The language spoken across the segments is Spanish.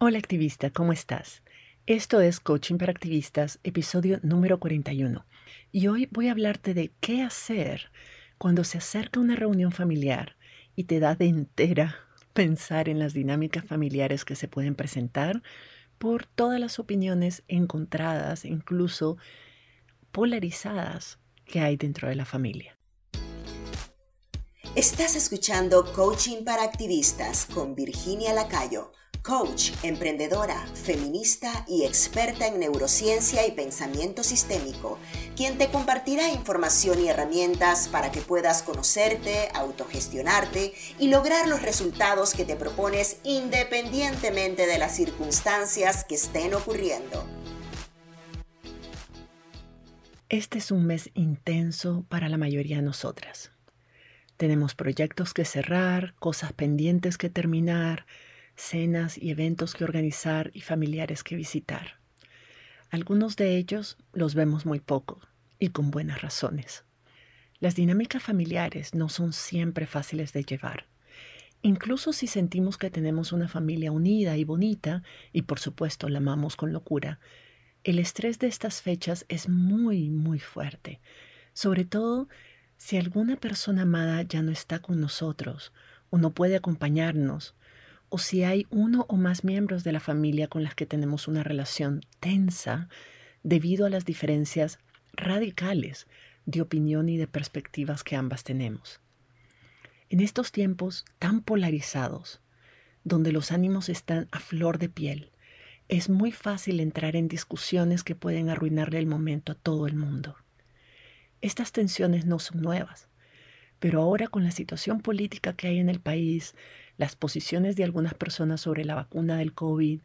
Hola activista, ¿cómo estás? Esto es Coaching para Activistas, episodio número 41. Y hoy voy a hablarte de qué hacer cuando se acerca una reunión familiar y te da de entera pensar en las dinámicas familiares que se pueden presentar por todas las opiniones encontradas, incluso polarizadas, que hay dentro de la familia. Estás escuchando Coaching para Activistas con Virginia Lacayo coach, emprendedora, feminista y experta en neurociencia y pensamiento sistémico, quien te compartirá información y herramientas para que puedas conocerte, autogestionarte y lograr los resultados que te propones independientemente de las circunstancias que estén ocurriendo. Este es un mes intenso para la mayoría de nosotras. Tenemos proyectos que cerrar, cosas pendientes que terminar, cenas y eventos que organizar y familiares que visitar. Algunos de ellos los vemos muy poco y con buenas razones. Las dinámicas familiares no son siempre fáciles de llevar. Incluso si sentimos que tenemos una familia unida y bonita, y por supuesto la amamos con locura, el estrés de estas fechas es muy, muy fuerte, sobre todo si alguna persona amada ya no está con nosotros o no puede acompañarnos o si hay uno o más miembros de la familia con las que tenemos una relación tensa debido a las diferencias radicales de opinión y de perspectivas que ambas tenemos. En estos tiempos tan polarizados, donde los ánimos están a flor de piel, es muy fácil entrar en discusiones que pueden arruinarle el momento a todo el mundo. Estas tensiones no son nuevas, pero ahora con la situación política que hay en el país, las posiciones de algunas personas sobre la vacuna del COVID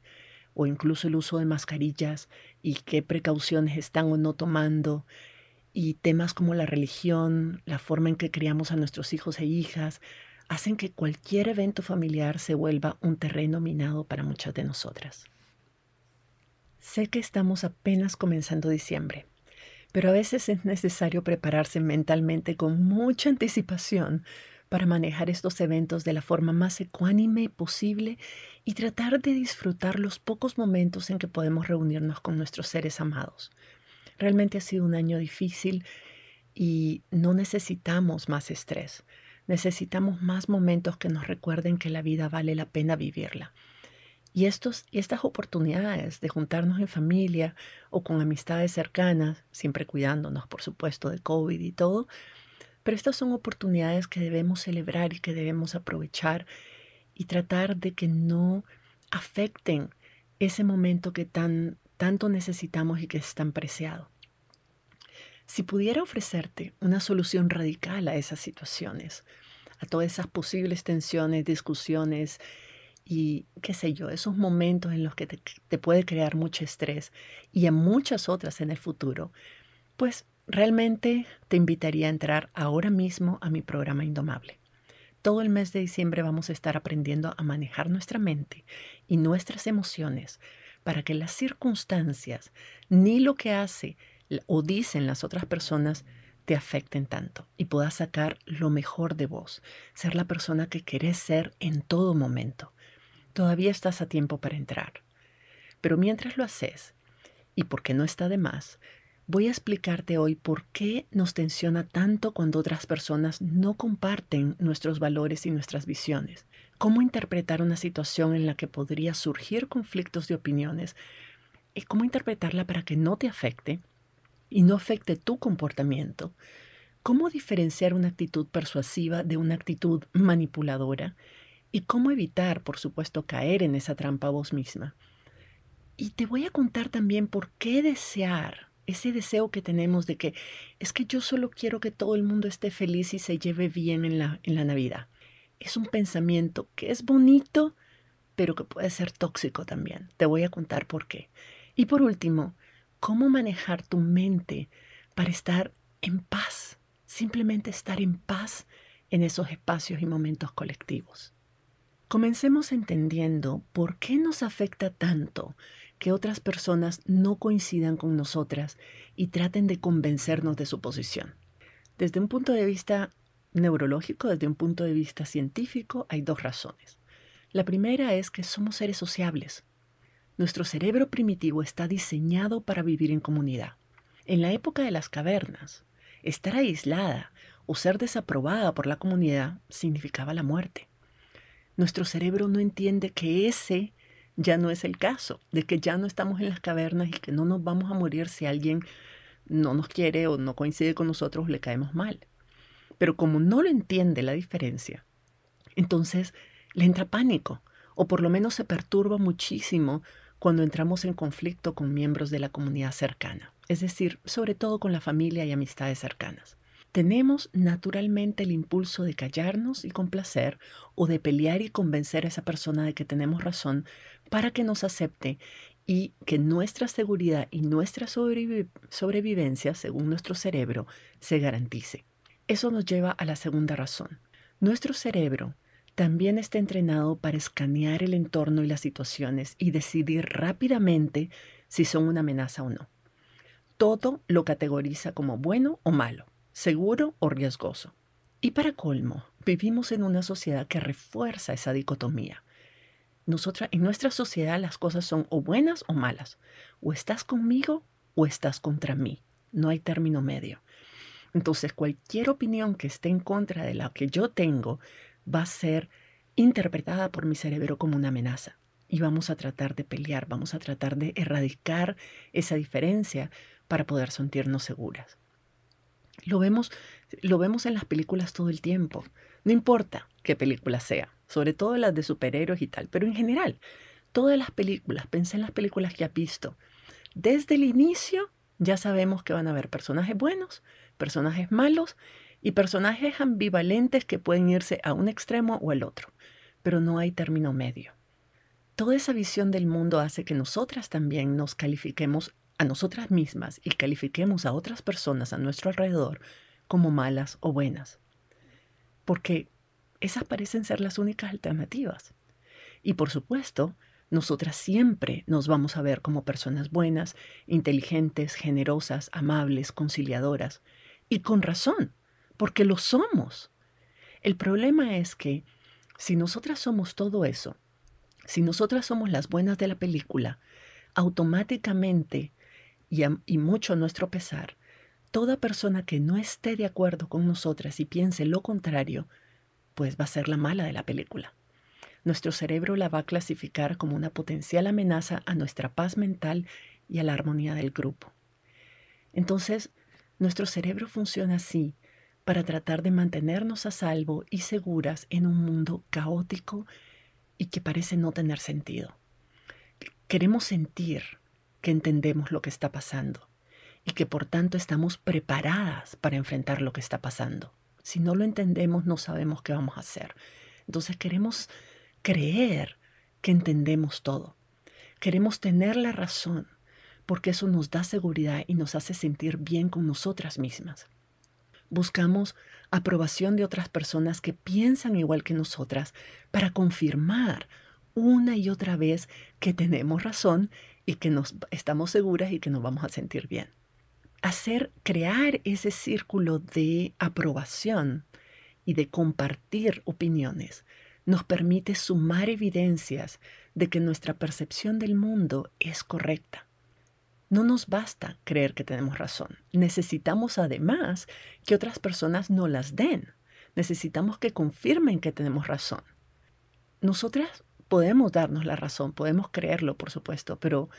o incluso el uso de mascarillas y qué precauciones están o no tomando, y temas como la religión, la forma en que criamos a nuestros hijos e hijas, hacen que cualquier evento familiar se vuelva un terreno minado para muchas de nosotras. Sé que estamos apenas comenzando diciembre, pero a veces es necesario prepararse mentalmente con mucha anticipación para manejar estos eventos de la forma más ecuánime posible y tratar de disfrutar los pocos momentos en que podemos reunirnos con nuestros seres amados. Realmente ha sido un año difícil y no necesitamos más estrés. Necesitamos más momentos que nos recuerden que la vida vale la pena vivirla. Y estos, estas oportunidades de juntarnos en familia o con amistades cercanas, siempre cuidándonos, por supuesto, de COVID y todo, pero estas son oportunidades que debemos celebrar y que debemos aprovechar y tratar de que no afecten ese momento que tan, tanto necesitamos y que es tan preciado. Si pudiera ofrecerte una solución radical a esas situaciones, a todas esas posibles tensiones, discusiones y qué sé yo, esos momentos en los que te, te puede crear mucho estrés y a muchas otras en el futuro, pues Realmente te invitaría a entrar ahora mismo a mi programa Indomable. Todo el mes de diciembre vamos a estar aprendiendo a manejar nuestra mente y nuestras emociones para que las circunstancias ni lo que hace o dicen las otras personas te afecten tanto y puedas sacar lo mejor de vos, ser la persona que querés ser en todo momento. Todavía estás a tiempo para entrar. Pero mientras lo haces, y porque no está de más, Voy a explicarte hoy por qué nos tensiona tanto cuando otras personas no comparten nuestros valores y nuestras visiones. Cómo interpretar una situación en la que podría surgir conflictos de opiniones y cómo interpretarla para que no te afecte y no afecte tu comportamiento. Cómo diferenciar una actitud persuasiva de una actitud manipuladora y cómo evitar, por supuesto, caer en esa trampa vos misma. Y te voy a contar también por qué desear ese deseo que tenemos de que es que yo solo quiero que todo el mundo esté feliz y se lleve bien en la, en la Navidad. Es un pensamiento que es bonito, pero que puede ser tóxico también. Te voy a contar por qué. Y por último, cómo manejar tu mente para estar en paz, simplemente estar en paz en esos espacios y momentos colectivos. Comencemos entendiendo por qué nos afecta tanto que otras personas no coincidan con nosotras y traten de convencernos de su posición. Desde un punto de vista neurológico, desde un punto de vista científico, hay dos razones. La primera es que somos seres sociables. Nuestro cerebro primitivo está diseñado para vivir en comunidad. En la época de las cavernas, estar aislada o ser desaprobada por la comunidad significaba la muerte. Nuestro cerebro no entiende que ese ya no es el caso, de que ya no estamos en las cavernas y que no nos vamos a morir si alguien no nos quiere o no coincide con nosotros, le caemos mal. Pero como no lo entiende la diferencia, entonces le entra pánico o por lo menos se perturba muchísimo cuando entramos en conflicto con miembros de la comunidad cercana, es decir, sobre todo con la familia y amistades cercanas. Tenemos naturalmente el impulso de callarnos y complacer o de pelear y convencer a esa persona de que tenemos razón para que nos acepte y que nuestra seguridad y nuestra sobrevivencia, según nuestro cerebro, se garantice. Eso nos lleva a la segunda razón. Nuestro cerebro también está entrenado para escanear el entorno y las situaciones y decidir rápidamente si son una amenaza o no. Todo lo categoriza como bueno o malo, seguro o riesgoso. Y para colmo, vivimos en una sociedad que refuerza esa dicotomía. Nosotras, en nuestra sociedad las cosas son o buenas o malas. O estás conmigo o estás contra mí. No hay término medio. Entonces, cualquier opinión que esté en contra de la que yo tengo va a ser interpretada por mi cerebro como una amenaza. Y vamos a tratar de pelear, vamos a tratar de erradicar esa diferencia para poder sentirnos seguras. Lo vemos, lo vemos en las películas todo el tiempo. No importa qué película sea, sobre todo las de superhéroes y tal, pero en general, todas las películas, pensé en las películas que ha visto. Desde el inicio ya sabemos que van a haber personajes buenos, personajes malos y personajes ambivalentes que pueden irse a un extremo o al otro, pero no hay término medio. Toda esa visión del mundo hace que nosotras también nos califiquemos a nosotras mismas y califiquemos a otras personas a nuestro alrededor como malas o buenas. Porque esas parecen ser las únicas alternativas. Y por supuesto, nosotras siempre nos vamos a ver como personas buenas, inteligentes, generosas, amables, conciliadoras. Y con razón, porque lo somos. El problema es que si nosotras somos todo eso, si nosotras somos las buenas de la película, automáticamente y, mucho a nuestro pesar, toda persona que no esté de acuerdo con nosotras y piense lo contrario, pues va a ser la mala de la película. Nuestro cerebro la va a clasificar como una potencial amenaza a nuestra paz mental y a la armonía del grupo. Entonces, nuestro cerebro funciona así para tratar de mantenernos a salvo y seguras en un mundo caótico y que parece no tener sentido. Queremos sentir, que entendemos lo que está pasando y que por tanto estamos preparadas para enfrentar lo que está pasando. Si no lo entendemos, no sabemos qué vamos a hacer. Entonces queremos creer que entendemos todo. Queremos tener la razón, porque eso nos da seguridad y nos hace sentir bien con nosotras mismas. Buscamos aprobación de otras personas que piensan igual que nosotras para confirmar una y otra vez que tenemos razón y que nos estamos seguras y que nos vamos a sentir bien. Hacer, crear ese círculo de aprobación y de compartir opiniones nos permite sumar evidencias de que nuestra percepción del mundo es correcta. No nos basta creer que tenemos razón. Necesitamos además que otras personas nos las den. Necesitamos que confirmen que tenemos razón. Nosotras podemos darnos la razón, podemos creerlo, por supuesto, pero,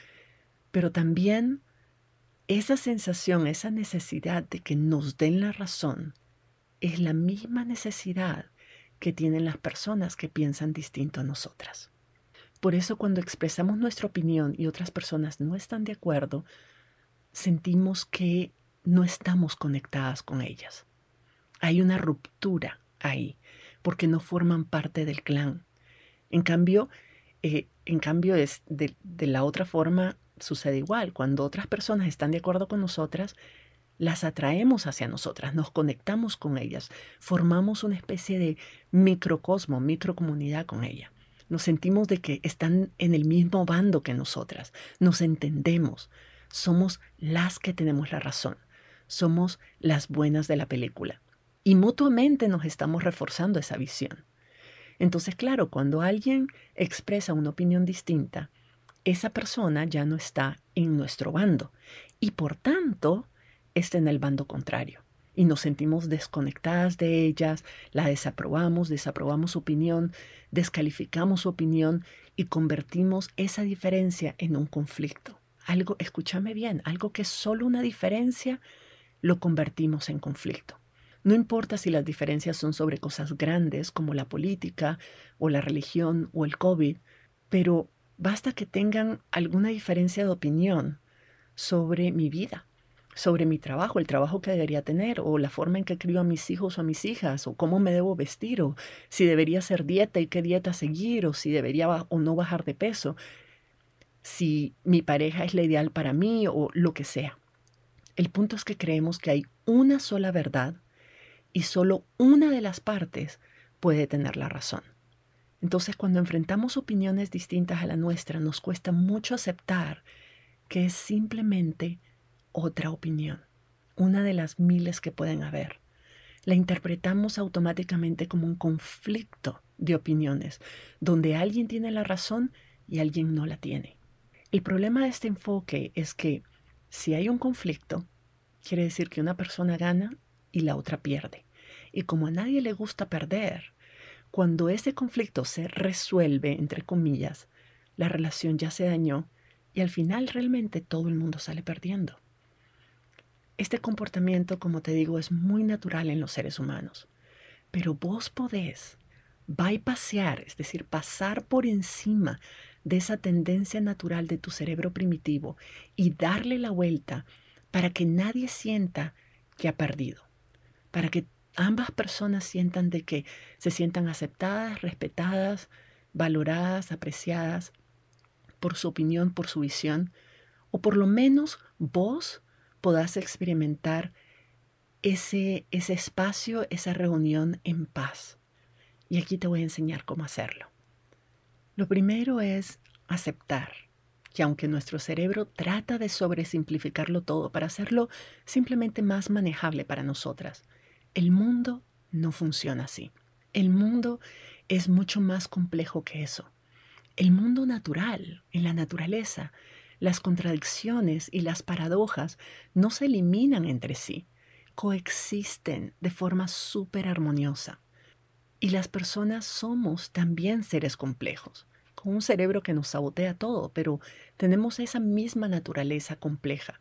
pero también esa sensación, esa necesidad de que nos den la razón, es la misma necesidad que tienen las personas que piensan distinto a nosotras. Por eso cuando expresamos nuestra opinión y otras personas no están de acuerdo, sentimos que no estamos conectadas con ellas. Hay una ruptura ahí, porque no forman parte del clan, en cambio, eh, en cambio es de, de la otra forma sucede igual. Cuando otras personas están de acuerdo con nosotras, las atraemos hacia nosotras, nos conectamos con ellas, formamos una especie de microcosmo, microcomunidad con ella. Nos sentimos de que están en el mismo bando que nosotras, nos entendemos, somos las que tenemos la razón, somos las buenas de la película. Y mutuamente nos estamos reforzando esa visión. Entonces, claro, cuando alguien expresa una opinión distinta, esa persona ya no está en nuestro bando y por tanto está en el bando contrario. Y nos sentimos desconectadas de ellas, la desaprobamos, desaprobamos su opinión, descalificamos su opinión y convertimos esa diferencia en un conflicto. Algo, escúchame bien, algo que es solo una diferencia, lo convertimos en conflicto. No importa si las diferencias son sobre cosas grandes como la política o la religión o el COVID, pero Basta que tengan alguna diferencia de opinión sobre mi vida, sobre mi trabajo, el trabajo que debería tener, o la forma en que crío a mis hijos o a mis hijas, o cómo me debo vestir, o si debería hacer dieta y qué dieta seguir, o si debería o no bajar de peso, si mi pareja es la ideal para mí, o lo que sea. El punto es que creemos que hay una sola verdad y solo una de las partes puede tener la razón. Entonces, cuando enfrentamos opiniones distintas a la nuestra, nos cuesta mucho aceptar que es simplemente otra opinión, una de las miles que pueden haber. La interpretamos automáticamente como un conflicto de opiniones, donde alguien tiene la razón y alguien no la tiene. El problema de este enfoque es que si hay un conflicto, quiere decir que una persona gana y la otra pierde. Y como a nadie le gusta perder, cuando ese conflicto se resuelve, entre comillas, la relación ya se dañó y al final realmente todo el mundo sale perdiendo. Este comportamiento, como te digo, es muy natural en los seres humanos, pero vos podés bypassear, es decir, pasar por encima de esa tendencia natural de tu cerebro primitivo y darle la vuelta para que nadie sienta que ha perdido, para que ambas personas sientan de que se sientan aceptadas, respetadas, valoradas, apreciadas por su opinión, por su visión, o por lo menos vos podás experimentar ese, ese espacio, esa reunión en paz. Y aquí te voy a enseñar cómo hacerlo. Lo primero es aceptar que aunque nuestro cerebro trata de sobresimplificarlo todo para hacerlo simplemente más manejable para nosotras, el mundo no funciona así. El mundo es mucho más complejo que eso. El mundo natural, en la naturaleza, las contradicciones y las paradojas no se eliminan entre sí, coexisten de forma súper armoniosa. Y las personas somos también seres complejos, con un cerebro que nos sabotea todo, pero tenemos esa misma naturaleza compleja.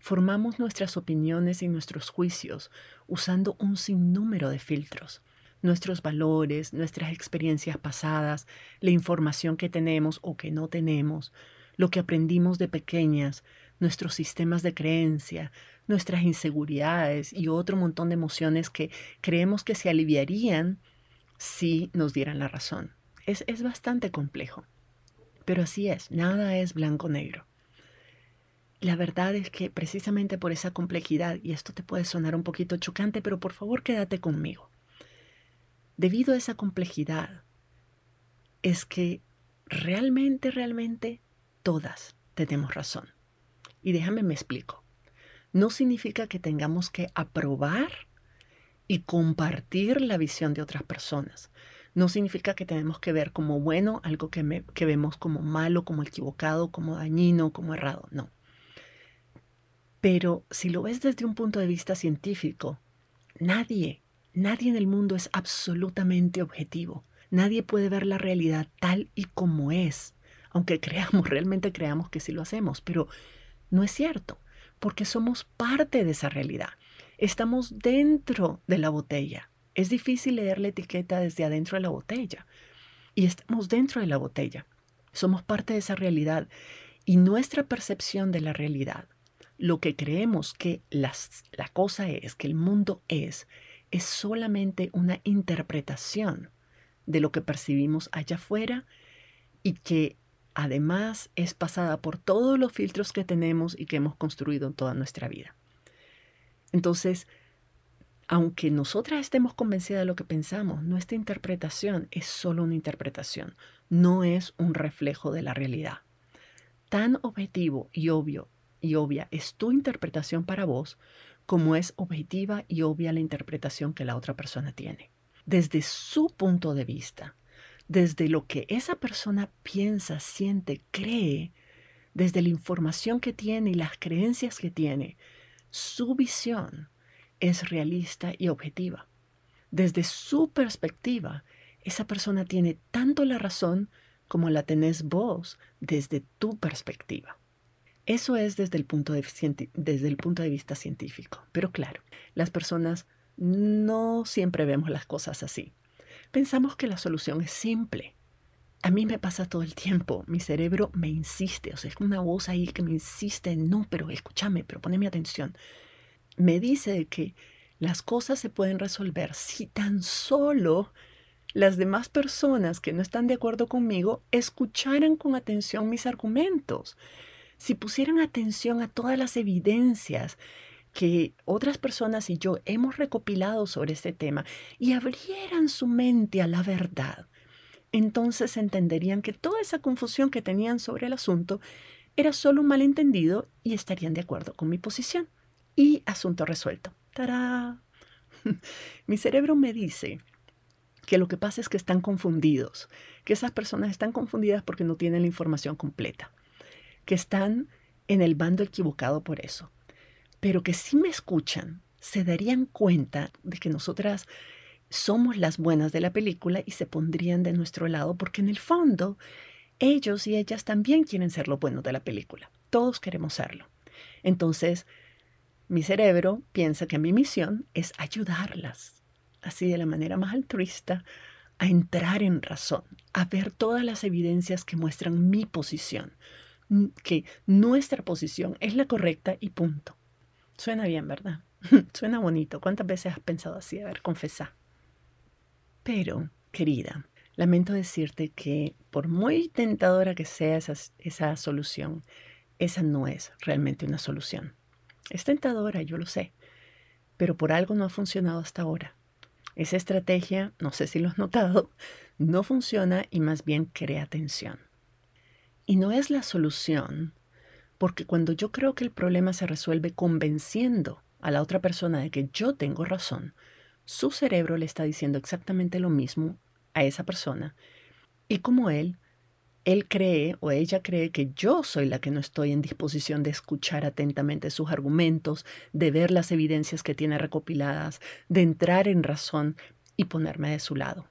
Formamos nuestras opiniones y nuestros juicios usando un sinnúmero de filtros. Nuestros valores, nuestras experiencias pasadas, la información que tenemos o que no tenemos, lo que aprendimos de pequeñas, nuestros sistemas de creencia, nuestras inseguridades y otro montón de emociones que creemos que se aliviarían si nos dieran la razón. Es, es bastante complejo. Pero así es, nada es blanco-negro. La verdad es que precisamente por esa complejidad, y esto te puede sonar un poquito chocante, pero por favor quédate conmigo. Debido a esa complejidad, es que realmente, realmente todas tenemos razón. Y déjame me explico. No significa que tengamos que aprobar y compartir la visión de otras personas. No significa que tenemos que ver como bueno algo que, que vemos como malo, como equivocado, como dañino, como errado. No. Pero si lo ves desde un punto de vista científico, nadie, nadie en el mundo es absolutamente objetivo. Nadie puede ver la realidad tal y como es, aunque creamos, realmente creamos que sí lo hacemos, pero no es cierto, porque somos parte de esa realidad. Estamos dentro de la botella. Es difícil leer la etiqueta desde adentro de la botella. Y estamos dentro de la botella. Somos parte de esa realidad. Y nuestra percepción de la realidad lo que creemos que la cosa es, que el mundo es, es solamente una interpretación de lo que percibimos allá afuera y que además es pasada por todos los filtros que tenemos y que hemos construido en toda nuestra vida. Entonces, aunque nosotras estemos convencidas de lo que pensamos, nuestra interpretación es solo una interpretación, no es un reflejo de la realidad. Tan objetivo y obvio y obvia es tu interpretación para vos, como es objetiva y obvia la interpretación que la otra persona tiene. Desde su punto de vista, desde lo que esa persona piensa, siente, cree, desde la información que tiene y las creencias que tiene, su visión es realista y objetiva. Desde su perspectiva, esa persona tiene tanto la razón como la tenés vos desde tu perspectiva. Eso es desde el punto de, desde el punto de vista científico. Pero claro, las personas no siempre vemos las cosas así. Pensamos que la solución es simple. A mí me pasa todo el tiempo. Mi cerebro me insiste. O sea, es una voz ahí que me insiste. No, pero escúchame, pero poneme atención. Me dice que las cosas se pueden resolver si tan solo las demás personas que no están de acuerdo conmigo escucharan con atención mis argumentos, si pusieran atención a todas las evidencias que otras personas y yo hemos recopilado sobre este tema y abrieran su mente a la verdad, entonces entenderían que toda esa confusión que tenían sobre el asunto era solo un malentendido y estarían de acuerdo con mi posición. Y asunto resuelto. ¡Tará! mi cerebro me dice que lo que pasa es que están confundidos, que esas personas están confundidas porque no tienen la información completa, que están en el bando equivocado por eso, pero que si me escuchan, se darían cuenta de que nosotras somos las buenas de la película y se pondrían de nuestro lado porque en el fondo ellos y ellas también quieren ser lo bueno de la película. Todos queremos serlo. Entonces, mi cerebro piensa que mi misión es ayudarlas así de la manera más altruista, a entrar en razón, a ver todas las evidencias que muestran mi posición, que nuestra posición es la correcta y punto. Suena bien, ¿verdad? Suena bonito. ¿Cuántas veces has pensado así? A ver, confesá. Pero, querida, lamento decirte que por muy tentadora que sea esa, esa solución, esa no es realmente una solución. Es tentadora, yo lo sé, pero por algo no ha funcionado hasta ahora. Esa estrategia, no sé si lo has notado, no funciona y más bien crea tensión. Y no es la solución, porque cuando yo creo que el problema se resuelve convenciendo a la otra persona de que yo tengo razón, su cerebro le está diciendo exactamente lo mismo a esa persona. Y como él, él cree o ella cree que yo soy la que no estoy en disposición de escuchar atentamente sus argumentos, de ver las evidencias que tiene recopiladas, de entrar en razón y ponerme de su lado.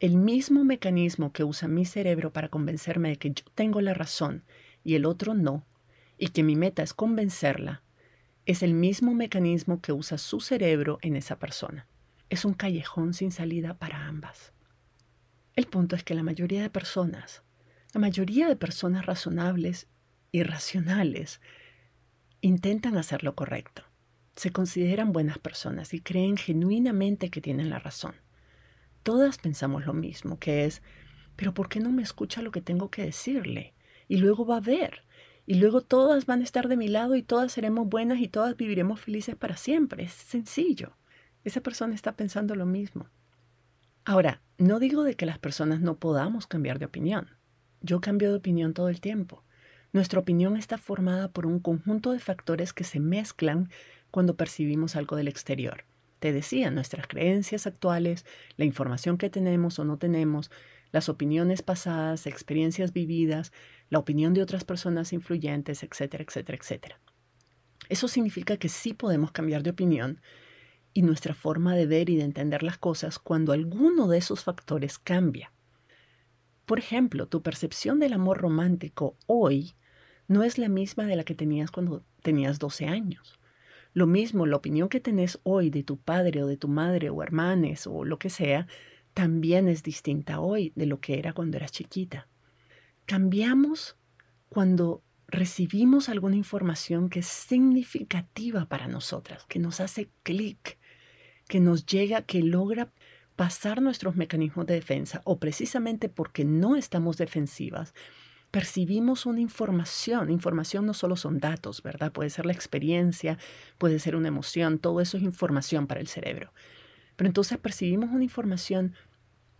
El mismo mecanismo que usa mi cerebro para convencerme de que yo tengo la razón y el otro no, y que mi meta es convencerla, es el mismo mecanismo que usa su cerebro en esa persona. Es un callejón sin salida para ambas. El punto es que la mayoría de personas la mayoría de personas razonables y racionales intentan hacer lo correcto. Se consideran buenas personas y creen genuinamente que tienen la razón. Todas pensamos lo mismo, que es, pero ¿por qué no me escucha lo que tengo que decirle? Y luego va a ver. Y luego todas van a estar de mi lado y todas seremos buenas y todas viviremos felices para siempre. Es sencillo. Esa persona está pensando lo mismo. Ahora, no digo de que las personas no podamos cambiar de opinión. Yo cambio de opinión todo el tiempo. Nuestra opinión está formada por un conjunto de factores que se mezclan cuando percibimos algo del exterior. Te decía, nuestras creencias actuales, la información que tenemos o no tenemos, las opiniones pasadas, experiencias vividas, la opinión de otras personas influyentes, etcétera, etcétera, etcétera. Eso significa que sí podemos cambiar de opinión y nuestra forma de ver y de entender las cosas cuando alguno de esos factores cambia. Por ejemplo, tu percepción del amor romántico hoy no es la misma de la que tenías cuando tenías 12 años. Lo mismo, la opinión que tenés hoy de tu padre o de tu madre o hermanes o lo que sea, también es distinta hoy de lo que era cuando eras chiquita. Cambiamos cuando recibimos alguna información que es significativa para nosotras, que nos hace clic, que nos llega, que logra pasar nuestros mecanismos de defensa o precisamente porque no estamos defensivas, percibimos una información. Información no solo son datos, ¿verdad? Puede ser la experiencia, puede ser una emoción, todo eso es información para el cerebro. Pero entonces percibimos una información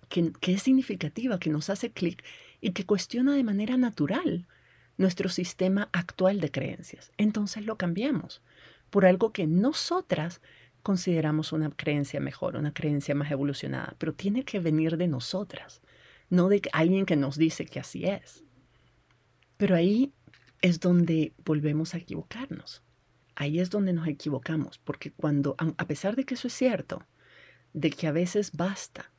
que, que es significativa, que nos hace clic y que cuestiona de manera natural nuestro sistema actual de creencias. Entonces lo cambiamos por algo que nosotras consideramos una creencia mejor, una creencia más evolucionada, pero tiene que venir de nosotras, no de alguien que nos dice que así es. Pero ahí es donde volvemos a equivocarnos. Ahí es donde nos equivocamos, porque cuando, a pesar de que eso es cierto, de que a veces basta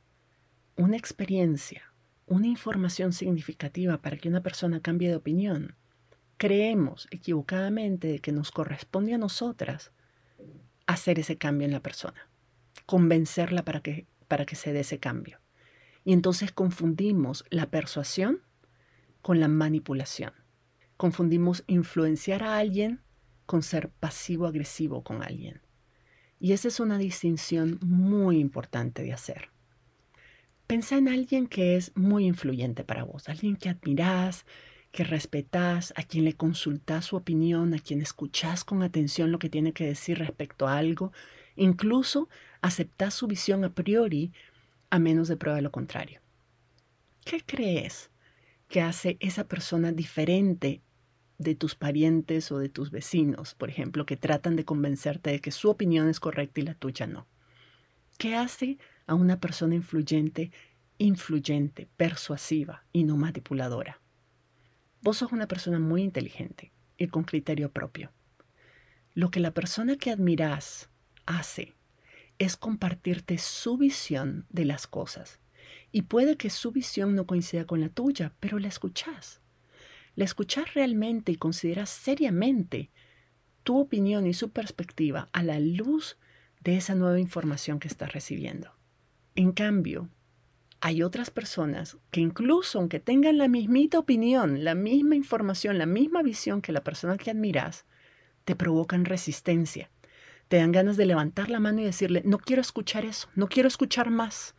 una experiencia, una información significativa para que una persona cambie de opinión, creemos equivocadamente de que nos corresponde a nosotras hacer ese cambio en la persona, convencerla para que, para que se dé ese cambio. Y entonces confundimos la persuasión con la manipulación. Confundimos influenciar a alguien con ser pasivo-agresivo con alguien. Y esa es una distinción muy importante de hacer. Pensa en alguien que es muy influyente para vos, alguien que admirás, que respetás, a quien le consultás su opinión, a quien escuchás con atención lo que tiene que decir respecto a algo, incluso aceptás su visión a priori a menos de prueba lo contrario. ¿Qué crees que hace esa persona diferente de tus parientes o de tus vecinos, por ejemplo, que tratan de convencerte de que su opinión es correcta y la tuya no. ¿Qué hace a una persona influyente, influyente, persuasiva y no manipuladora? Vos sos una persona muy inteligente y con criterio propio. Lo que la persona que admirás hace es compartirte su visión de las cosas. Y puede que su visión no coincida con la tuya, pero la escuchás la escuchas realmente y consideras seriamente tu opinión y su perspectiva a la luz de esa nueva información que estás recibiendo. En cambio, hay otras personas que incluso aunque tengan la mismita opinión, la misma información, la misma visión que la persona que admiras, te provocan resistencia. Te dan ganas de levantar la mano y decirle, no quiero escuchar eso, no quiero escuchar más.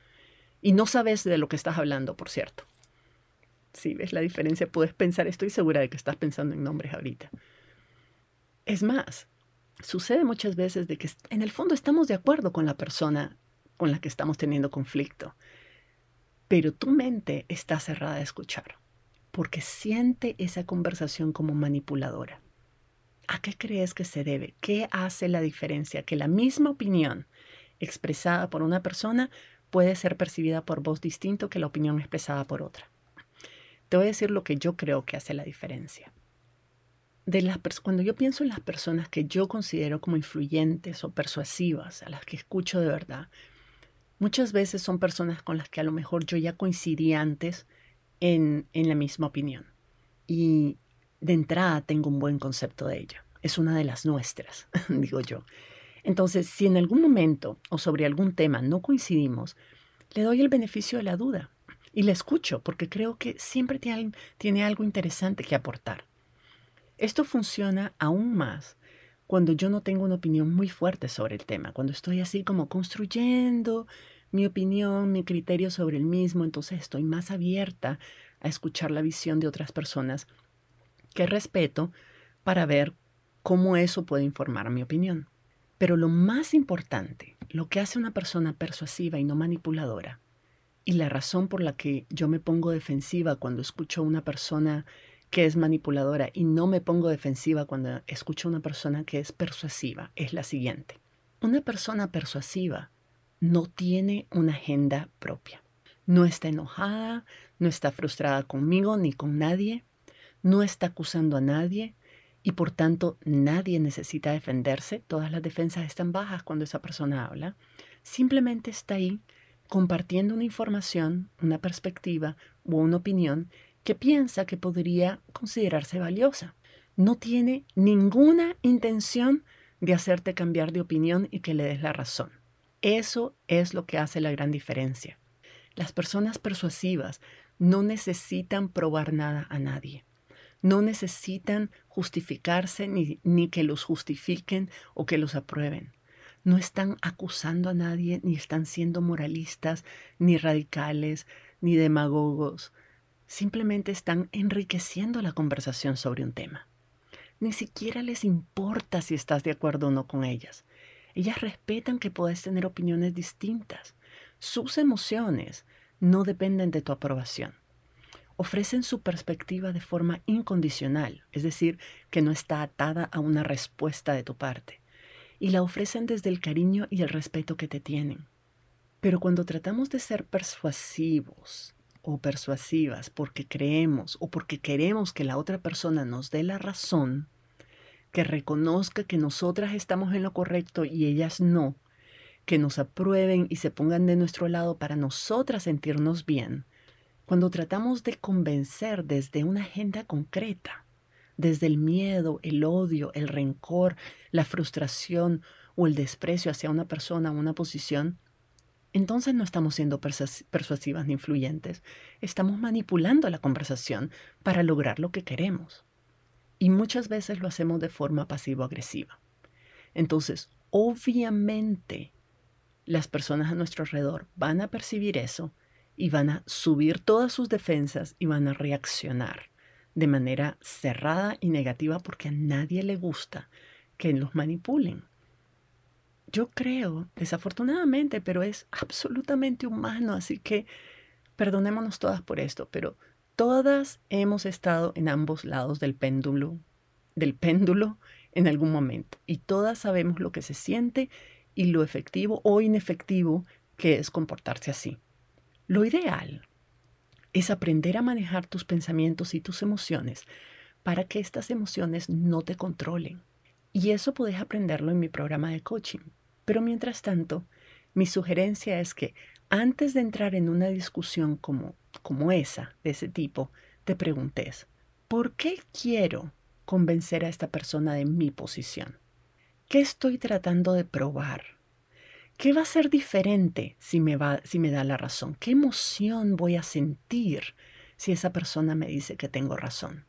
Y no sabes de lo que estás hablando, por cierto. Si ves la diferencia, puedes pensar, estoy segura de que estás pensando en nombres ahorita. Es más, sucede muchas veces de que en el fondo estamos de acuerdo con la persona con la que estamos teniendo conflicto, pero tu mente está cerrada a escuchar, porque siente esa conversación como manipuladora. ¿A qué crees que se debe? ¿Qué hace la diferencia? Que la misma opinión expresada por una persona puede ser percibida por voz distinto que la opinión expresada por otra. Te voy a decir lo que yo creo que hace la diferencia. De las cuando yo pienso en las personas que yo considero como influyentes o persuasivas, a las que escucho de verdad, muchas veces son personas con las que a lo mejor yo ya coincidí antes en, en la misma opinión. Y de entrada tengo un buen concepto de ella. Es una de las nuestras, digo yo. Entonces, si en algún momento o sobre algún tema no coincidimos, le doy el beneficio de la duda y la escucho porque creo que siempre tiene, tiene algo interesante que aportar. Esto funciona aún más cuando yo no tengo una opinión muy fuerte sobre el tema, cuando estoy así como construyendo mi opinión, mi criterio sobre el mismo, entonces estoy más abierta a escuchar la visión de otras personas que respeto para ver cómo eso puede informar mi opinión. Pero lo más importante, lo que hace una persona persuasiva y no manipuladora, y la razón por la que yo me pongo defensiva cuando escucho a una persona que es manipuladora y no me pongo defensiva cuando escucho a una persona que es persuasiva es la siguiente. Una persona persuasiva no tiene una agenda propia. No está enojada, no está frustrada conmigo ni con nadie, no está acusando a nadie y por tanto nadie necesita defenderse. Todas las defensas están bajas cuando esa persona habla. Simplemente está ahí compartiendo una información, una perspectiva o una opinión que piensa que podría considerarse valiosa. No tiene ninguna intención de hacerte cambiar de opinión y que le des la razón. Eso es lo que hace la gran diferencia. Las personas persuasivas no necesitan probar nada a nadie. No necesitan justificarse ni, ni que los justifiquen o que los aprueben no están acusando a nadie, ni están siendo moralistas, ni radicales, ni demagogos. Simplemente están enriqueciendo la conversación sobre un tema. Ni siquiera les importa si estás de acuerdo o no con ellas. Ellas respetan que puedes tener opiniones distintas. Sus emociones no dependen de tu aprobación. Ofrecen su perspectiva de forma incondicional, es decir, que no está atada a una respuesta de tu parte y la ofrecen desde el cariño y el respeto que te tienen. Pero cuando tratamos de ser persuasivos o persuasivas porque creemos o porque queremos que la otra persona nos dé la razón, que reconozca que nosotras estamos en lo correcto y ellas no, que nos aprueben y se pongan de nuestro lado para nosotras sentirnos bien, cuando tratamos de convencer desde una agenda concreta, desde el miedo, el odio, el rencor, la frustración o el desprecio hacia una persona o una posición, entonces no estamos siendo persuasivas ni influyentes, estamos manipulando la conversación para lograr lo que queremos. Y muchas veces lo hacemos de forma pasivo-agresiva. Entonces, obviamente, las personas a nuestro alrededor van a percibir eso y van a subir todas sus defensas y van a reaccionar de manera cerrada y negativa porque a nadie le gusta que los manipulen. Yo creo, desafortunadamente, pero es absolutamente humano, así que perdonémonos todas por esto, pero todas hemos estado en ambos lados del péndulo, del péndulo en algún momento y todas sabemos lo que se siente y lo efectivo o inefectivo que es comportarse así. Lo ideal es aprender a manejar tus pensamientos y tus emociones para que estas emociones no te controlen. Y eso puedes aprenderlo en mi programa de coaching. Pero mientras tanto, mi sugerencia es que antes de entrar en una discusión como, como esa, de ese tipo, te preguntes, ¿por qué quiero convencer a esta persona de mi posición? ¿Qué estoy tratando de probar? ¿Qué va a ser diferente si me, da la razón? ¿Qué emoción voy a sentir si esa persona me dice que tengo razón?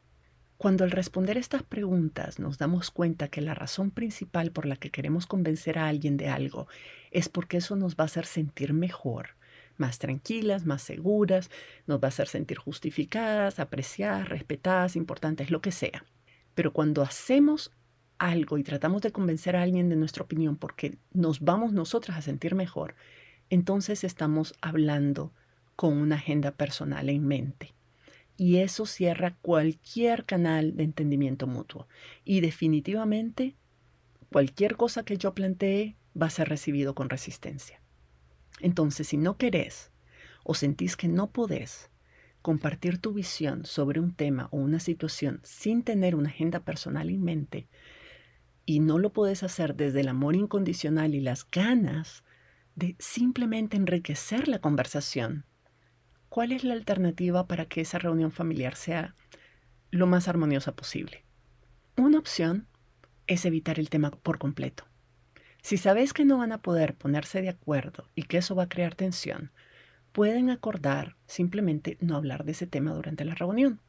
Cuando al responder estas preguntas nos damos cuenta que la razón principal por la que queremos convencer a alguien de algo es porque eso nos va a hacer sentir mejor, más tranquilas, más seguras, nos va a hacer sentir justificadas, apreciadas, respetadas, importantes, lo que sea. Pero cuando hacemos algo y tratamos de convencer a alguien de nuestra opinión porque nos vamos nosotras a sentir mejor, entonces estamos hablando con una agenda personal en mente. Y eso cierra cualquier canal de entendimiento mutuo. Y definitivamente, cualquier cosa que yo plantee va a ser recibido con resistencia. Entonces, si no querés o sentís que no podés compartir tu visión sobre un tema o una situación sin tener una agenda personal en mente, y no lo puedes hacer desde el amor incondicional y las ganas de simplemente enriquecer la conversación, ¿cuál es la alternativa para que esa reunión familiar sea lo más armoniosa posible? Una opción es evitar el tema por completo. Si sabes que no van a poder ponerse de acuerdo y que eso va a crear tensión, pueden acordar simplemente no hablar de ese tema durante la reunión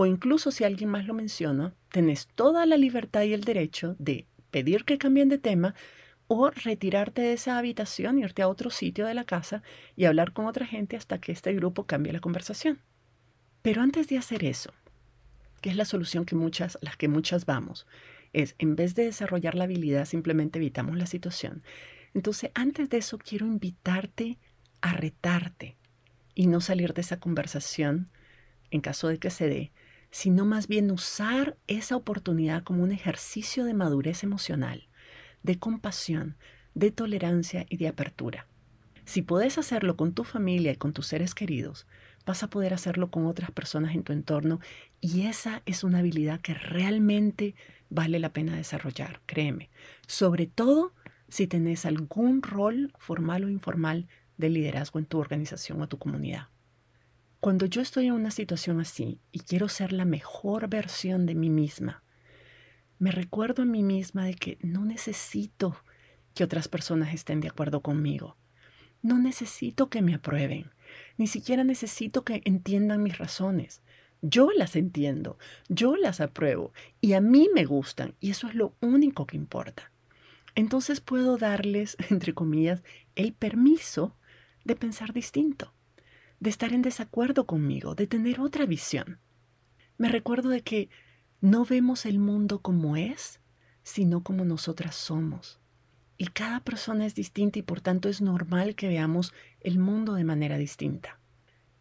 o incluso si alguien más lo menciona, tenés toda la libertad y el derecho de pedir que cambien de tema o retirarte de esa habitación, irte a otro sitio de la casa y hablar con otra gente hasta que este grupo cambie la conversación. Pero antes de hacer eso, que es la solución que muchas, las que muchas vamos, es en vez de desarrollar la habilidad, simplemente evitamos la situación. Entonces, antes de eso, quiero invitarte a retarte y no salir de esa conversación en caso de que se dé, sino más bien usar esa oportunidad como un ejercicio de madurez emocional, de compasión, de tolerancia y de apertura. Si puedes hacerlo con tu familia y con tus seres queridos, vas a poder hacerlo con otras personas en tu entorno y esa es una habilidad que realmente vale la pena desarrollar, créeme. Sobre todo si tenés algún rol formal o informal de liderazgo en tu organización o tu comunidad. Cuando yo estoy en una situación así y quiero ser la mejor versión de mí misma, me recuerdo a mí misma de que no necesito que otras personas estén de acuerdo conmigo. No necesito que me aprueben. Ni siquiera necesito que entiendan mis razones. Yo las entiendo, yo las apruebo y a mí me gustan y eso es lo único que importa. Entonces puedo darles, entre comillas, el permiso de pensar distinto de estar en desacuerdo conmigo, de tener otra visión. Me recuerdo de que no vemos el mundo como es, sino como nosotras somos. Y cada persona es distinta y por tanto es normal que veamos el mundo de manera distinta.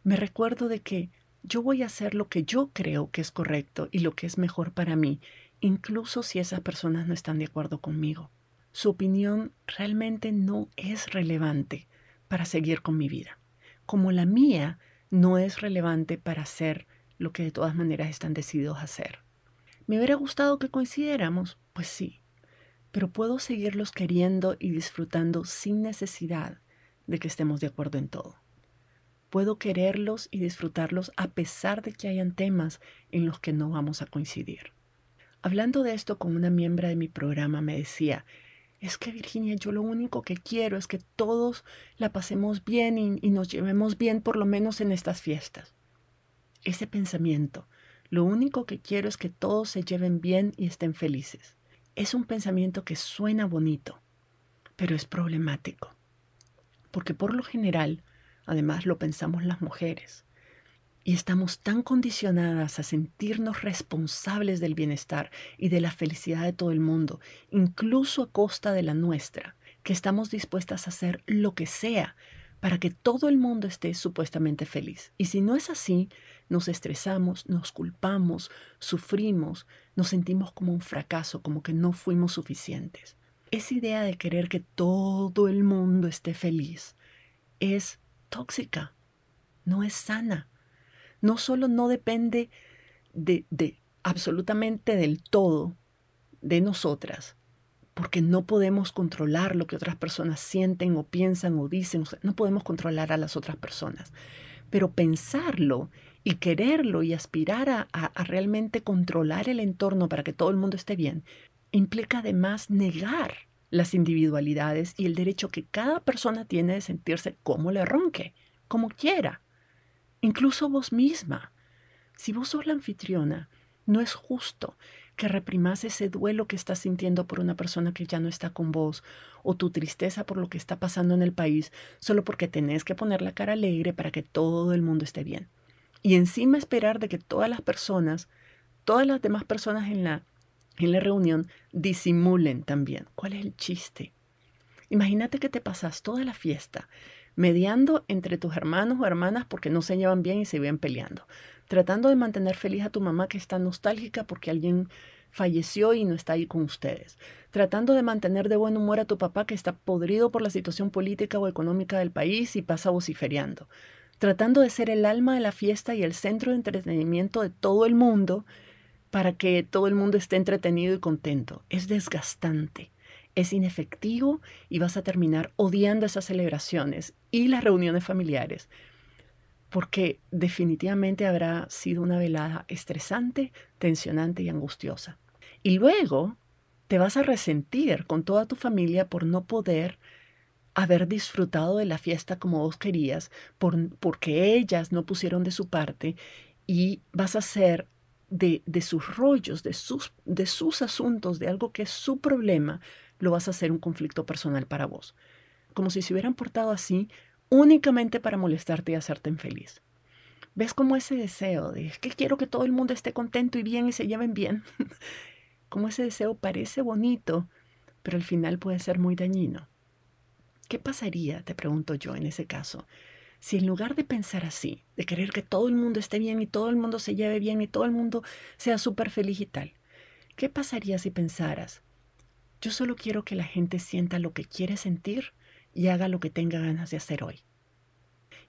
Me recuerdo de que yo voy a hacer lo que yo creo que es correcto y lo que es mejor para mí, incluso si esas personas no están de acuerdo conmigo. Su opinión realmente no es relevante para seguir con mi vida como la mía no es relevante para hacer lo que de todas maneras están decididos a hacer. ¿Me hubiera gustado que coincidiéramos? Pues sí, pero puedo seguirlos queriendo y disfrutando sin necesidad de que estemos de acuerdo en todo. Puedo quererlos y disfrutarlos a pesar de que hayan temas en los que no vamos a coincidir. Hablando de esto con una miembro de mi programa me decía, es que Virginia, yo lo único que quiero es que todos la pasemos bien y, y, nos llevemos bien por lo menos en estas fiestas. Ese pensamiento, lo único que quiero es que todos se lleven bien y estén felices. Es un pensamiento que suena bonito, pero es problemático. Porque por lo general, además lo pensamos las mujeres, y estamos tan condicionadas a sentirnos responsables del bienestar y de la felicidad de todo el mundo, incluso a costa de la nuestra, que estamos dispuestas a hacer lo que sea para que todo el mundo esté supuestamente feliz. Y si no es así, nos estresamos, nos culpamos, sufrimos, nos sentimos como un fracaso, como que no fuimos suficientes. Esa idea de querer que todo el mundo esté feliz es tóxica, no es sana no solo no depende de, de absolutamente del todo de nosotras, porque no podemos controlar lo que otras personas sienten o piensan o dicen, no podemos controlar a las otras personas, pero pensarlo y quererlo y aspirar a, a, realmente controlar el entorno para que todo el mundo esté bien, implica además negar las individualidades y el derecho que cada persona tiene de sentirse como le ronque, como quiera. Incluso vos misma. Si vos sos la anfitriona, no es justo que reprimas ese duelo que estás sintiendo por una persona que ya no está con vos o tu tristeza por lo que está pasando en el país solo porque tenés que poner la cara alegre para que todo el mundo esté bien. Y encima esperar de que todas las personas, todas las demás personas en la, en la reunión disimulen también. ¿Cuál es el chiste? Imagínate que te pasas toda la fiesta mediando entre tus hermanos o hermanas porque no se llevan bien y se ven peleando, tratando de mantener feliz a tu mamá que está nostálgica porque alguien falleció y no está ahí con ustedes, tratando de mantener de buen humor a tu papá que está podrido por la situación política o económica del país y pasa vociferiando, tratando de ser el alma de la fiesta y el centro de entretenimiento de todo el mundo para que todo el mundo esté entretenido y contento. Es desgastante es inefectivo y vas a terminar odiando esas celebraciones y las reuniones familiares, porque definitivamente habrá sido una velada estresante, tensionante y angustiosa. Y luego te vas a resentir con toda tu familia por no poder haber disfrutado de la fiesta como vos querías, por, porque ellas no pusieron de su parte y vas a ser de, de sus rollos, de sus, de sus asuntos, de algo que es su problema, lo vas a hacer un conflicto personal para vos. Como si se hubieran portado así únicamente para molestarte y hacerte infeliz. ¿Ves cómo ese deseo de que quiero que todo el mundo esté contento y bien y se lleven bien? como ese deseo parece bonito, pero al final puede ser muy dañino. ¿Qué pasaría, te pregunto yo, en ese caso, si en lugar de pensar así, de querer que todo el mundo esté bien y todo el mundo se lleve bien y todo el mundo sea súper feliz y tal, ¿qué pasaría si pensaras, yo solo quiero que la gente sienta lo que quiere sentir y haga lo que tenga ganas de hacer hoy.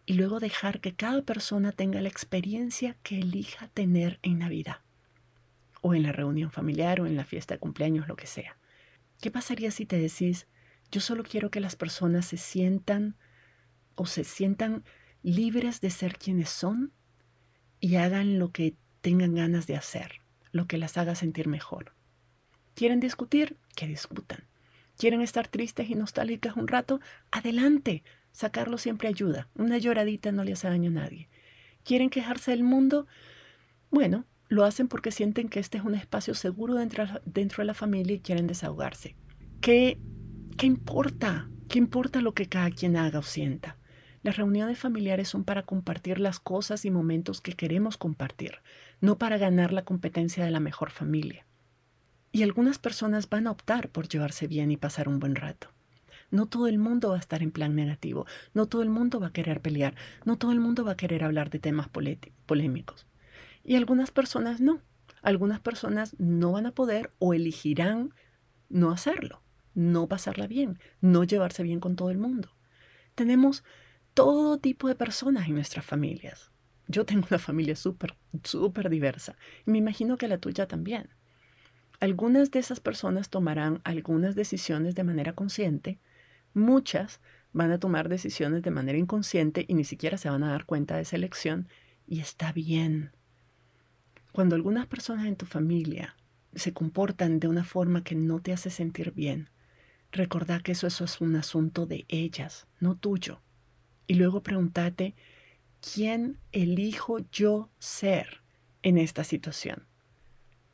Y luego dejar que cada persona tenga la experiencia que elija tener en Navidad, o en la reunión familiar, o en la fiesta de cumpleaños, lo que sea. ¿Qué pasaría si te decís, yo solo quiero que las personas se sientan o se sientan libres de ser quienes son y hagan lo que tengan ganas de hacer, lo que las haga sentir mejor? ¿Quieren discutir? Que discutan. ¿Quieren estar tristes y nostálgicas un rato? Adelante. Sacarlo siempre ayuda. Una lloradita no le hace daño a nadie. ¿Quieren quejarse del mundo? Bueno, lo hacen porque sienten que este es un espacio seguro dentro, dentro de la familia y quieren desahogarse. ¿Qué, ¿Qué importa? ¿Qué importa lo que cada quien haga o sienta? Las reuniones familiares son para compartir las cosas y momentos que queremos compartir, no para ganar la competencia de la mejor familia. Y algunas personas van a optar por llevarse bien y pasar un buen rato. No todo el mundo va a estar en plan negativo, no todo el mundo va a querer pelear, no todo el mundo va a querer hablar de temas polémicos. Y algunas personas no. Algunas personas no van a poder o elegirán no hacerlo, no pasarla bien, no llevarse bien con todo el mundo. Tenemos todo tipo de personas en nuestras familias. Yo tengo una familia súper, súper diversa me imagino que la tuya también. Algunas de esas personas tomarán algunas decisiones de manera consciente, muchas van a tomar decisiones de manera inconsciente y ni siquiera se van a dar cuenta de esa elección y está bien. Cuando algunas personas en tu familia se comportan de una forma que no te hace sentir bien, recordá que eso, eso es un asunto de ellas, no tuyo. Y luego pregúntate, ¿quién elijo yo ser en esta situación?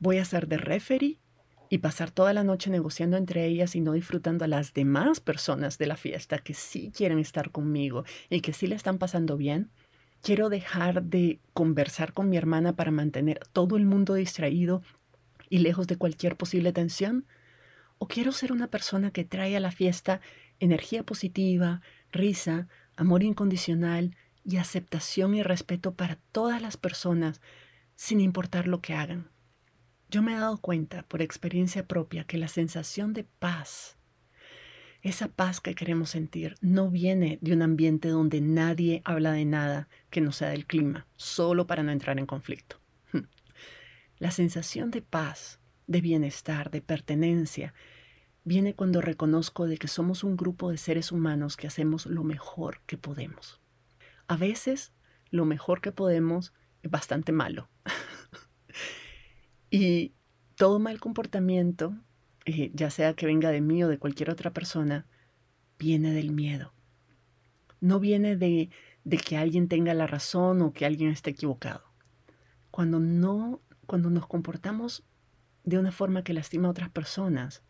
¿Voy a ser de referee y pasar toda la noche negociando entre ellas y no disfrutando a las demás personas de la fiesta que sí quieren estar conmigo y que sí le están pasando bien? ¿Quiero dejar de conversar con mi hermana para mantener todo el mundo distraído y lejos de cualquier posible tensión? ¿O quiero ser una persona que trae a la fiesta energía positiva, risa, amor incondicional y aceptación y respeto para todas las personas sin importar lo que hagan? Yo me he dado cuenta por experiencia propia que la sensación de paz, esa paz que queremos sentir, no viene de un ambiente donde nadie habla de nada que no sea del clima, solo para no entrar en conflicto. La sensación de paz, de bienestar, de pertenencia, viene cuando reconozco de que somos un grupo de seres humanos que hacemos lo mejor que podemos. A veces lo mejor que podemos es bastante malo. Y todo mal comportamiento, eh, ya sea que venga de mí o de cualquier otra persona, viene del miedo. No viene de, de que alguien tenga la razón o que alguien esté equivocado. Cuando no cuando nos comportamos de una forma que lastima a otras personas,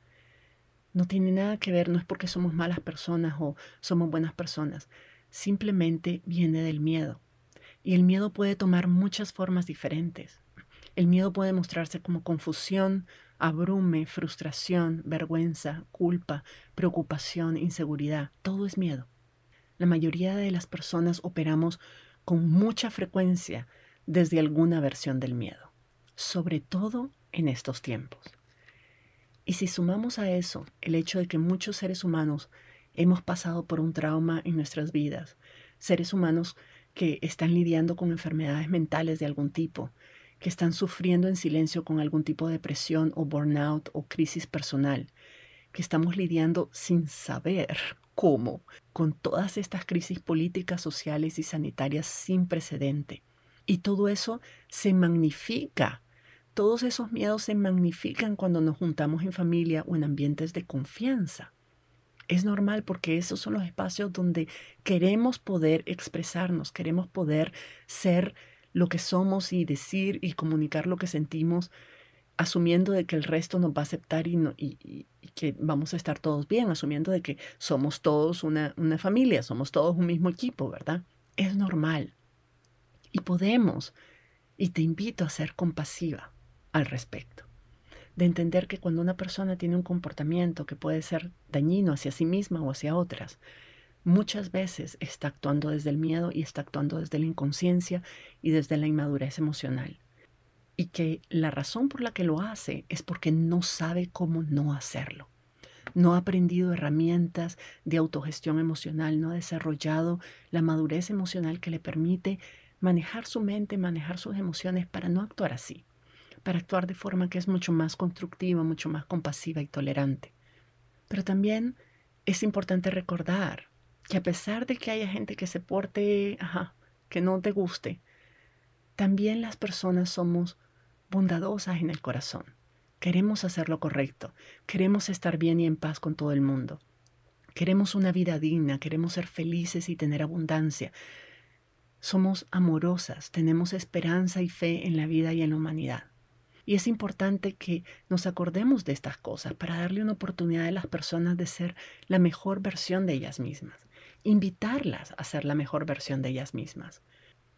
no tiene nada que ver, no es porque somos malas personas o somos buenas personas, simplemente viene del miedo. Y el miedo puede tomar muchas formas diferentes. El miedo puede mostrarse como confusión, abrume, frustración, vergüenza, culpa, preocupación, inseguridad. Todo es miedo. La mayoría de las personas operamos con mucha frecuencia desde alguna versión del miedo sobre todo en estos tiempos. Y si sumamos a eso el hecho de que muchos seres humanos hemos pasado por un trauma en nuestras vidas, seres humanos que están lidiando con enfermedades mentales de algún tipo, que están sufriendo en silencio con algún tipo de depresión o burnout o crisis personal, que estamos lidiando sin saber cómo con todas estas crisis políticas, sociales y sanitarias sin precedente. Y todo eso se magnifica todos esos miedos se magnifican cuando nos juntamos en familia o en ambientes de confianza. Es normal porque esos son los espacios donde queremos poder expresarnos, queremos poder ser lo que somos y decir y comunicar lo que sentimos, asumiendo de que el resto nos va a aceptar y, que vamos a estar todos bien, asumiendo de que somos todos una, una familia, somos todos un mismo equipo, ¿verdad? Es normal. Y podemos, y te invito a ser compasiva al respecto. De entender que cuando una persona tiene un comportamiento que puede ser dañino hacia sí misma o hacia otras, muchas veces está actuando desde el miedo y está actuando desde la inconsciencia y desde la inmadurez emocional. Y que la razón por la que lo hace es porque no sabe cómo no hacerlo. No ha aprendido herramientas de autogestión emocional, no ha desarrollado la madurez emocional que le permite manejar su mente, manejar sus emociones para no actuar así para actuar de forma que es mucho más constructiva, mucho más compasiva y tolerante. Pero también es importante recordar que a pesar de que haya gente que se porte, ajá, que no te guste, también las personas somos bondadosas en el corazón. Queremos hacer lo correcto, queremos estar bien y en paz con todo el mundo. Queremos una vida digna, queremos ser felices y tener abundancia. Somos amorosas, tenemos esperanza y fe en la vida y en la humanidad. Y es importante que nos acordemos de estas cosas para darle una oportunidad a las personas de ser la mejor versión de ellas mismas, invitarlas a ser la mejor versión de ellas mismas.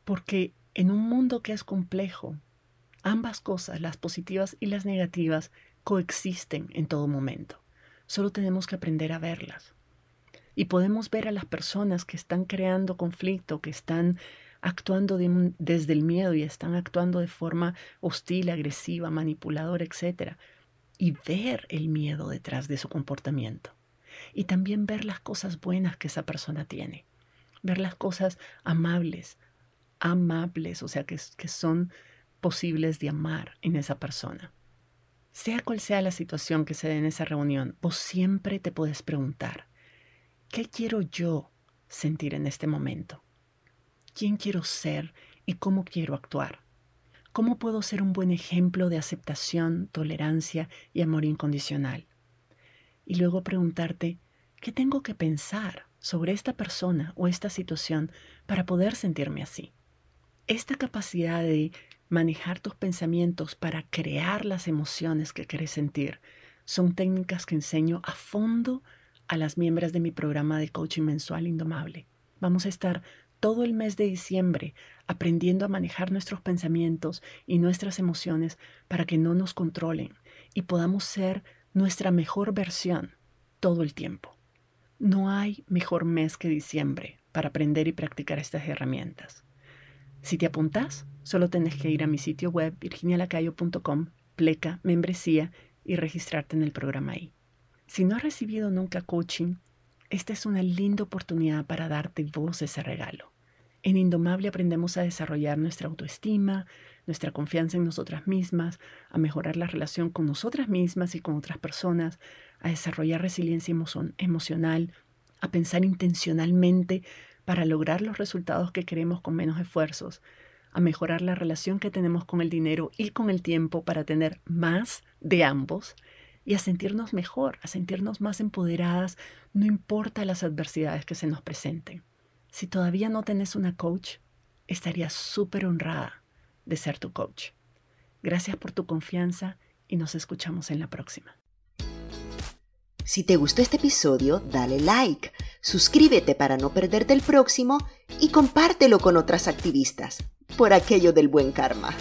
Porque en un mundo que es complejo, ambas cosas, las positivas y las negativas, coexisten en todo momento. Solo tenemos que aprender a verlas. Y podemos ver a las personas que están creando conflicto, que están actuando desde el miedo y están actuando de forma hostil, agresiva, manipuladora, etc. Y ver el miedo detrás de su comportamiento. Y también ver las cosas buenas que esa persona tiene. Ver las cosas amables, amables, o sea, que, que son posibles de amar en esa persona. Sea cual sea la situación que se dé en esa reunión, vos siempre te puedes preguntar, ¿qué quiero yo sentir en este momento? ¿Quién quiero ser y cómo quiero actuar? ¿Cómo puedo ser un buen ejemplo de aceptación, tolerancia y amor incondicional? Y luego preguntarte, ¿qué tengo que pensar sobre esta persona o esta situación para poder sentirme así? Esta capacidad de manejar tus pensamientos para crear las emociones que quieres sentir son técnicas que enseño a fondo a las miembros de mi programa de coaching mensual Indomable. Vamos a estar todo el mes de diciembre aprendiendo a manejar nuestros pensamientos y nuestras emociones para que no nos controlen y podamos ser nuestra mejor versión todo el tiempo. No hay mejor mes que diciembre para aprender y practicar estas herramientas. Si te apuntas, solo tienes que ir a mi sitio web virginialacayo.com, pleca membresía y registrarte en el programa ahí. Si no has recibido nunca coaching, esta es una linda oportunidad para darte vos ese regalo. En Indomable aprendemos a desarrollar nuestra autoestima, nuestra confianza en nosotras mismas, a mejorar la relación con nosotras mismas y con otras personas, a desarrollar resiliencia emocional, a pensar intencionalmente para lograr los resultados que queremos con menos esfuerzos, a mejorar la relación que tenemos con el dinero y con el tiempo para tener más de ambos y a sentirnos mejor, a sentirnos más empoderadas, no importa las adversidades que se nos presenten. Si todavía no tenés una coach, estaría súper honrada de ser tu coach. Gracias por tu confianza y nos escuchamos en la próxima. Si te gustó este episodio, dale like, suscríbete para no perderte el próximo y compártelo con otras activistas, por aquello del buen karma.